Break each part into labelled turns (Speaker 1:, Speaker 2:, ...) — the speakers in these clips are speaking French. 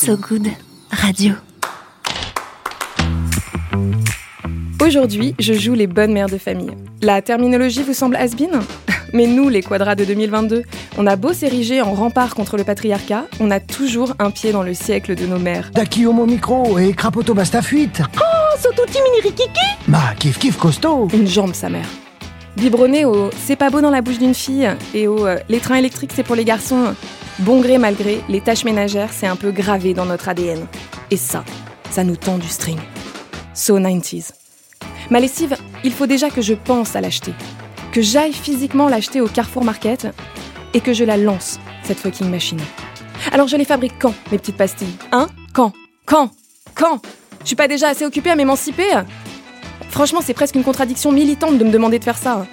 Speaker 1: So Good Radio.
Speaker 2: Aujourd'hui, je joue les bonnes mères de famille. La terminologie vous semble has Mais nous, les quadras de 2022, on a beau s'ériger en rempart contre le patriarcat, on a toujours un pied dans le siècle de nos mères.
Speaker 3: Daki homo micro et crapoto basta fuite.
Speaker 4: Oh, sotuti mini rikiki
Speaker 3: Bah, kiff kiff costaud.
Speaker 2: Une jambe, sa mère. Biberonné au c'est pas beau dans la bouche d'une fille et au euh, les trains électriques c'est pour les garçons, bon gré mal gré, les tâches ménagères c'est un peu gravé dans notre ADN. Et ça, ça nous tend du string. So 90s. Ma lessive, il faut déjà que je pense à l'acheter. Que j'aille physiquement l'acheter au Carrefour Market et que je la lance, cette fucking machine. Alors je les fabrique quand, mes petites pastilles? Hein? Quand? Quand? Quand? Je suis pas déjà assez occupée à m'émanciper? Franchement, c'est presque une contradiction militante de me demander de faire ça.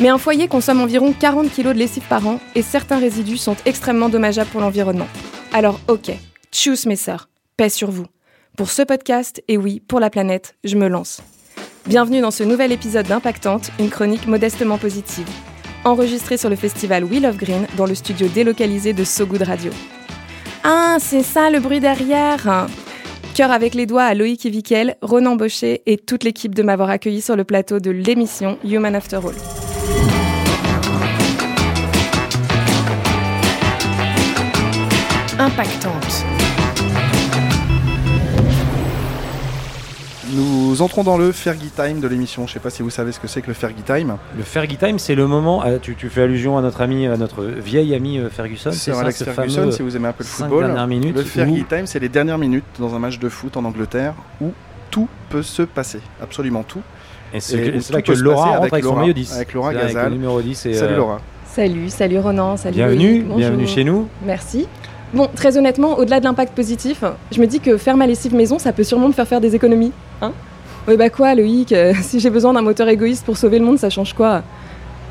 Speaker 2: Mais un foyer consomme environ 40 kg de lessive par an et certains résidus sont extrêmement dommageables pour l'environnement. Alors ok, choose mes sœurs, paix sur vous. Pour ce podcast, et oui, pour la planète, je me lance. Bienvenue dans ce nouvel épisode d'Impactante, une chronique modestement positive. Enregistrée sur le festival Wheel of Green dans le studio délocalisé de So Good Radio. Ah, c'est ça le bruit derrière Cœur avec les doigts à Loïc Evikel, Ronan Baucher et toute l'équipe de m'avoir accueilli sur le plateau de l'émission Human After All. Impactante.
Speaker 5: Nous entrons dans le Fergie Time de l'émission. Je ne sais pas si vous savez ce que c'est que le Fergie Time.
Speaker 6: Le Fergie Time, c'est le moment. euh, tu, tu fais allusion à notre ami, à notre vieil ami euh, Ferguson.
Speaker 5: C'est
Speaker 6: ça,
Speaker 5: Alex
Speaker 6: ce
Speaker 5: Ferguson,
Speaker 6: fameux
Speaker 5: si vous aimez un peu le
Speaker 6: cinq
Speaker 5: football.
Speaker 6: dernières minutes
Speaker 5: le Fergie
Speaker 6: où-
Speaker 5: Time, c'est les dernières minutes dans un match de foot en Angleterre où tout peut se passer. Absolument tout.
Speaker 6: Et c'est là que Laura rentre
Speaker 5: avec
Speaker 6: avec, son maillot 10.
Speaker 5: avec Laura Gazal.
Speaker 6: le numéro 10. Et,
Speaker 5: Salut
Speaker 6: euh,
Speaker 5: Laura.
Speaker 2: Salut, salut Ronan, salut
Speaker 6: Bienvenue,
Speaker 2: bonjour.
Speaker 6: bienvenue chez nous.
Speaker 2: Merci. Bon, très honnêtement, au-delà de l'impact positif, je me dis que faire ma lessive maison, ça peut sûrement me faire faire des économies. Hein Ouais, bah quoi, Loïc euh, Si j'ai besoin d'un moteur égoïste pour sauver le monde, ça change quoi?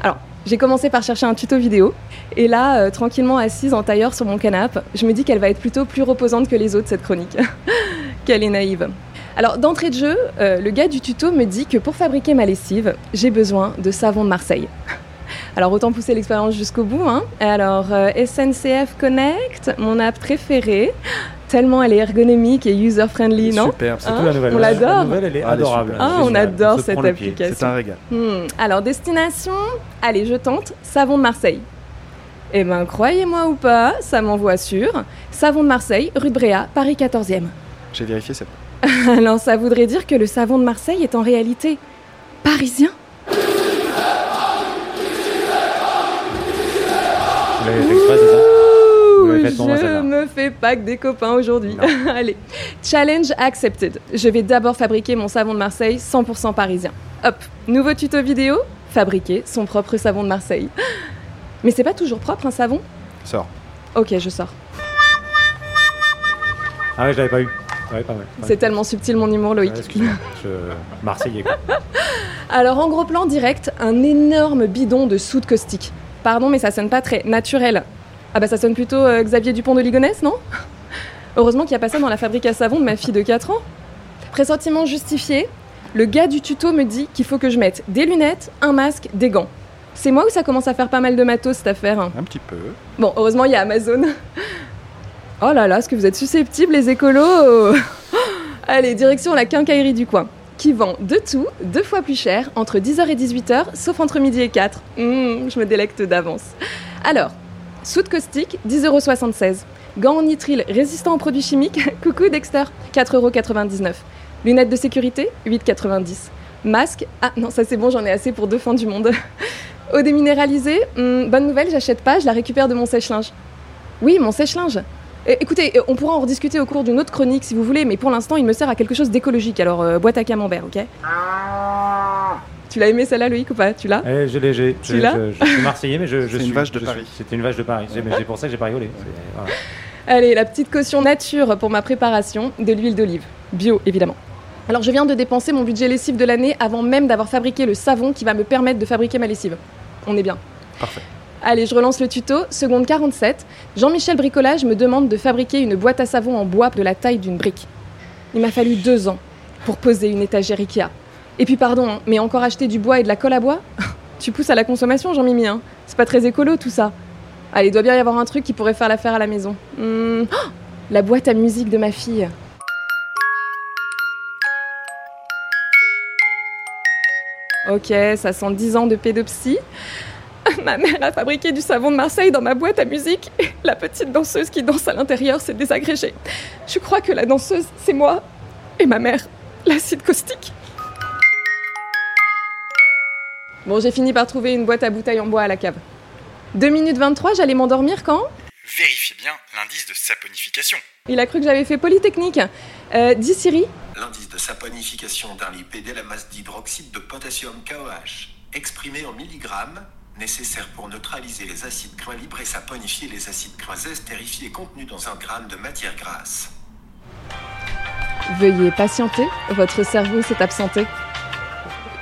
Speaker 2: Alors, j'ai commencé par chercher un tuto vidéo, et là, euh, tranquillement assise en tailleur sur mon canapé, je me dis qu'elle va être plutôt plus reposante que les autres, cette chronique. qu'elle est naïve. Alors, d'entrée de jeu, euh, le gars du tuto me dit que pour fabriquer ma lessive, j'ai besoin de savon de Marseille. Alors autant pousser l'expérience jusqu'au bout. Hein. Alors euh, SNCF Connect, mon app préférée, tellement elle est ergonomique et user-friendly, non
Speaker 5: Superbe.
Speaker 6: C'est
Speaker 2: Hein
Speaker 6: tout la nouvelle.
Speaker 2: On
Speaker 6: La-
Speaker 2: l'adore.
Speaker 6: La nouvelle, elle est
Speaker 5: Ah, elle est
Speaker 6: adorable.
Speaker 5: super.
Speaker 2: Ah, on adore cette application.
Speaker 5: C'est un régal.
Speaker 2: Hmm, Alors destination, allez je tente, savon de Marseille. Eh ben croyez-moi ou pas, ça m'envoie sur savon de Marseille, rue de Bréa, Paris 14e.
Speaker 5: J'ai vérifié, c'est
Speaker 2: Alors ça voudrait dire que le savon de Marseille est en réalité parisien je me fais pas que des copains aujourd'hui. Allez, challenge accepted. Je vais d'abord fabriquer mon savon de Marseille 100% parisien. Hop, nouveau tuto vidéo, fabriquer son propre savon de Marseille. Mais c'est pas toujours propre un savon?
Speaker 5: Sors.
Speaker 2: Ok, je sors.
Speaker 6: Ah ouais, je l'avais pas eu. Ouais, pas mal.
Speaker 2: C'est tellement subtil mon humour, Loïc.
Speaker 6: Ouais, Excuse-moi. Je... Marseillais, quoi.
Speaker 2: Alors en gros plan direct, un énorme bidon de soude caustique. Pardon, mais ça sonne pas très naturel. Ah bah ça sonne plutôt euh, Xavier Dupont de Ligonnès, non? Heureusement qu'il y a pas ça dans la fabrique à savon de ma fille de 4 ans. Pressentiment justifié, le gars du tuto me dit qu'il faut que je mette des lunettes, un masque, des gants. C'est moi ou ça commence à faire pas mal de matos cette affaire? Hein
Speaker 5: Un petit peu.
Speaker 2: Bon, heureusement il y a Amazon. Oh là là, est-ce que vous êtes susceptibles les écolos Allez, direction la quincaillerie du coin, qui vend de tout, deux fois plus cher, entre 10h et 18h, sauf entre midi et 4. Mmh, je me délecte d'avance. Alors, soude caustique, 10,76€. Gants en nitrile résistants aux produits chimiques, coucou Dexter, 4,99€. Lunettes de sécurité, 8,90€. Masque, ah non, ça c'est bon, j'en ai assez pour deux fins du monde. Eau déminéralisée, hmm, bonne nouvelle, j'achète pas, je la récupère de mon sèche-linge. Oui, mon sèche-linge. Euh, écoutez, euh, on pourra en rediscuter au cours d'une autre chronique si vous voulez, mais pour l'instant, il me sert à quelque chose d'écologique, alors euh, boîte à camembert, ok Tu l'as aimé celle-là, Loïc, ou pas? Tu l'as?
Speaker 6: Eh, je l'ai, j'ai.
Speaker 2: Tu
Speaker 6: je-
Speaker 2: l'as?
Speaker 6: Je, je suis Marseillais, mais je, je
Speaker 5: C'est une
Speaker 6: suis.
Speaker 5: vache de
Speaker 6: je
Speaker 5: Paris.
Speaker 6: suis- C'était une vache de Paris. C'est mais c'est pour ça que j'ai pas rigolé. Voilà.
Speaker 2: Allez, la petite caution nature pour ma préparation, de l'huile d'olive. Bio, évidemment. Alors, je viens de dépenser mon budget lessive de l'année avant même d'avoir fabriqué le savon qui va me permettre de fabriquer ma lessive. On est bien.
Speaker 5: Parfait.
Speaker 2: Allez, je relance le tuto. Seconde 47. Jean-Michel Bricolage me demande de fabriquer une boîte à savon en bois de la taille d'une brique. Il m'a fallu deux ans pour poser une étagère Ikea. Et puis, pardon, hein, mais encore acheter du bois et de la colle à bois? Tu pousses à la consommation, Jean-Mimi, hein C'est pas très écolo tout ça. Allez, il doit bien y avoir un truc qui pourrait faire l'affaire à la maison. Oh la boîte à musique de ma fille. Ok, ça sent 10 ans de pédopsie. Ma mère a fabriqué du savon de Marseille dans ma boîte à musique. La petite danseuse qui danse à l'intérieur s'est désagrégée. Je crois que la danseuse, c'est moi. Et ma mère, l'acide caustique. Bon, j'ai fini par trouver une boîte à bouteilles en bois à la cave. 2 minutes 23, j'allais m'endormir quand?
Speaker 1: Vérifiez bien l'indice de saponification.
Speaker 2: Il a cru que j'avais fait Polytechnique. Euh, dis Siri.
Speaker 7: L'indice de saponification d'un lipide est la masse d'hydroxyde de potassium KOH, exprimé en milligrammes, nécessaire pour neutraliser les acides gras libres et saponifier les acides gras estérifiés contenus dans un gramme de matière grasse.
Speaker 2: Veuillez patienter, votre cerveau s'est absenté.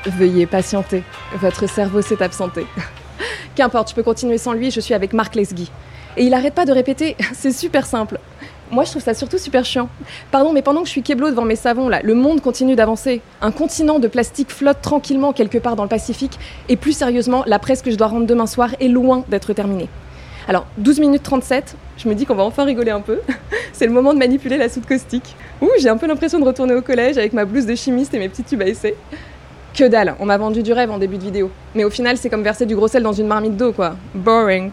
Speaker 2: Veuillez patienter, votre cerveau s'est absenté. Qu'importe, je peux continuer sans lui, je suis avec Marc Lesguy. Et il arrête pas de répéter, c'est super simple. Moi, je trouve ça surtout super chiant. Pardon, mais pendant que je suis keblo devant mes savons, là, le monde continue d'avancer. Un continent de plastique flotte tranquillement quelque part dans le Pacifique. Et plus sérieusement, la presse que je dois rendre demain soir est loin d'être terminée. Alors, 12 minutes 37, je me dis qu'on va enfin rigoler un peu. C'est le moment de manipuler la soude caustique. Ouh, j'ai un peu l'impression de retourner au collège avec ma blouse de chimiste et mes petits tubes à essai. Que dalle, on m'a vendu du rêve en début de vidéo. Mais au final, c'est comme verser du gros sel dans une marmite d'eau, quoi. Boring.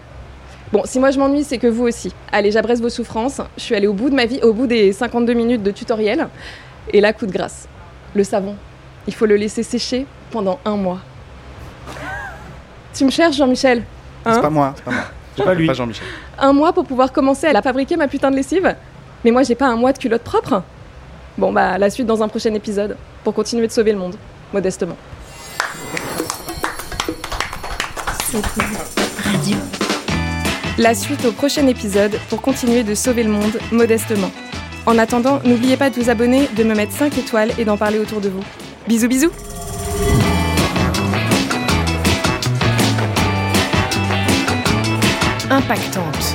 Speaker 2: Bon, si moi je m'ennuie, c'est que vous aussi. Allez, j'abresse vos souffrances. Je suis allée au bout de ma vie, au bout des 52 minutes de tutoriel. Et là, coup de grâce. Le savon. Il faut le laisser sécher pendant un mois. Tu me cherches, Jean-Michel Hein
Speaker 5: c'est pas moi, c'est pas moi.
Speaker 6: C'est pas lui.
Speaker 5: Pas Jean-Michel.
Speaker 2: Un mois pour pouvoir commencer à la fabriquer, ma putain de lessive Mais moi, j'ai pas un mois de culotte propre Bon, bah, la suite dans un prochain épisode, pour continuer de sauver le monde, modestement. La suite au prochain épisode pour continuer de sauver le monde modestement. En attendant, n'oubliez pas de vous abonner, de me mettre 5 étoiles et d'en parler autour de vous. Bisous bisous
Speaker 8: Impactante.